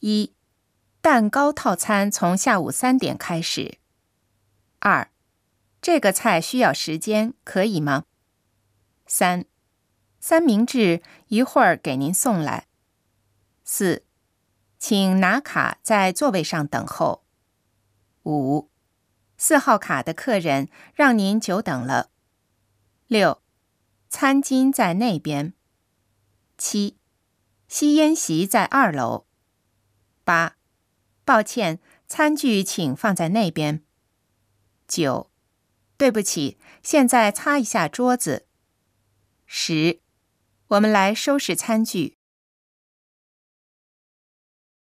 一、蛋糕套餐从下午三点开始。二、这个菜需要时间，可以吗？三、三明治一会儿给您送来。四、请拿卡在座位上等候。五、四号卡的客人让您久等了。六、餐巾在那边。七、吸烟席在二楼。八、抱歉，餐具请放在那边。九、对不起，现在擦一下桌子。十、我们来收拾餐具。